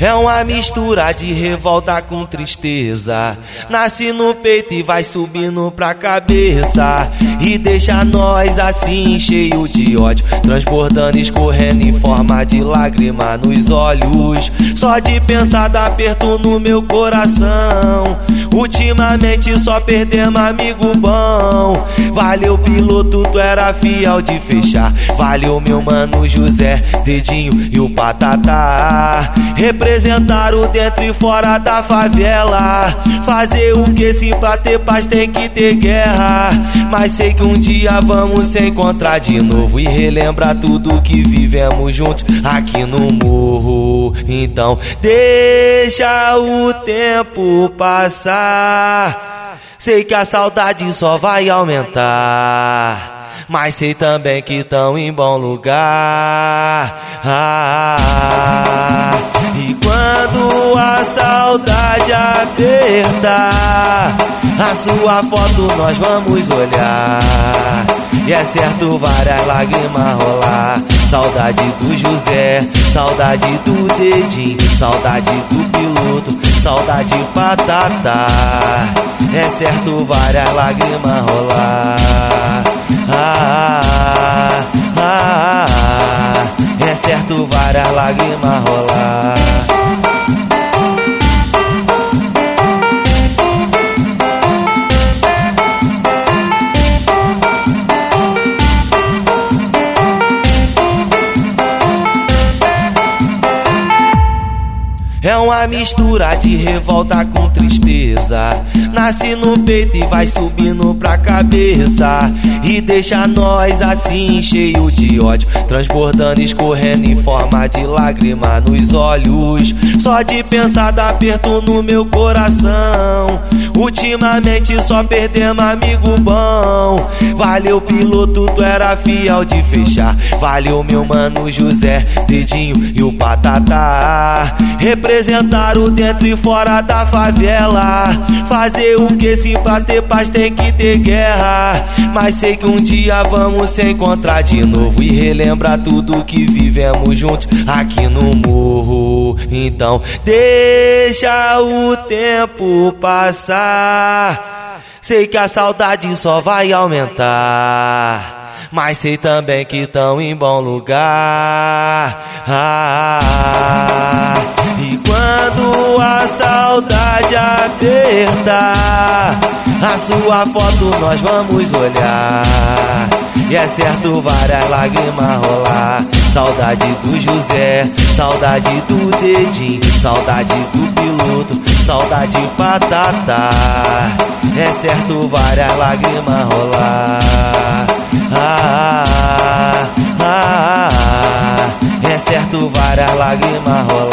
É uma mistura de revolta com tristeza. Nasce no peito e vai subindo pra cabeça. E deixa nós assim, cheio de ódio. Transbordando, escorrendo em forma de lágrima nos olhos. Só de pensar dá aperto no meu coração. Ultimamente só perdemos amigo bom. Valeu, piloto, tu era fiel de fechar. Valeu, meu mano José, dedinho e o patatá representar o dentro e fora da favela. Fazer o que sim pra ter paz tem que ter guerra. Mas sei que um dia vamos se encontrar de novo e relembrar tudo que vivemos juntos aqui no morro. Então deixa o tempo passar. Sei que a saudade só vai aumentar. Mas sei também que tão em bom lugar. Ah, e quando a saudade apertar, a sua foto nós vamos olhar. E é certo várias lágrimas rolar. Saudade do José, saudade do dedinho, saudade do piloto, saudade patata. É certo várias lágrimas rolar. Ah, ah, ah, ah, é certo várias lágrimas rolar. É uma mistura de revolta com tristeza. Nasce no peito e vai subindo pra cabeça. E deixa nós assim, cheio de ódio. Transbordando, escorrendo em forma de lágrima nos olhos. Só de pensar dá aperto no meu coração. Ultimamente só perdemos amigo bom. Valeu, piloto, tu era fiel de fechar. Valeu, meu mano José, dedinho e o patatá o dentro e fora da favela. Fazer o que sim pra ter paz tem que ter guerra. Mas sei que um dia vamos se encontrar de novo e relembrar tudo que vivemos juntos aqui no morro. Então deixa o tempo passar. Sei que a saudade só vai aumentar. Mas sei também que tão em bom lugar. Ah, apertar, a sua foto nós vamos olhar. E é certo várias lágrimas rolar. Saudade do José, saudade do dedinho, saudade do piloto, saudade patata. É certo várias lágrimas rolar. Ah, ah, ah, é certo várias lágrimas rolar.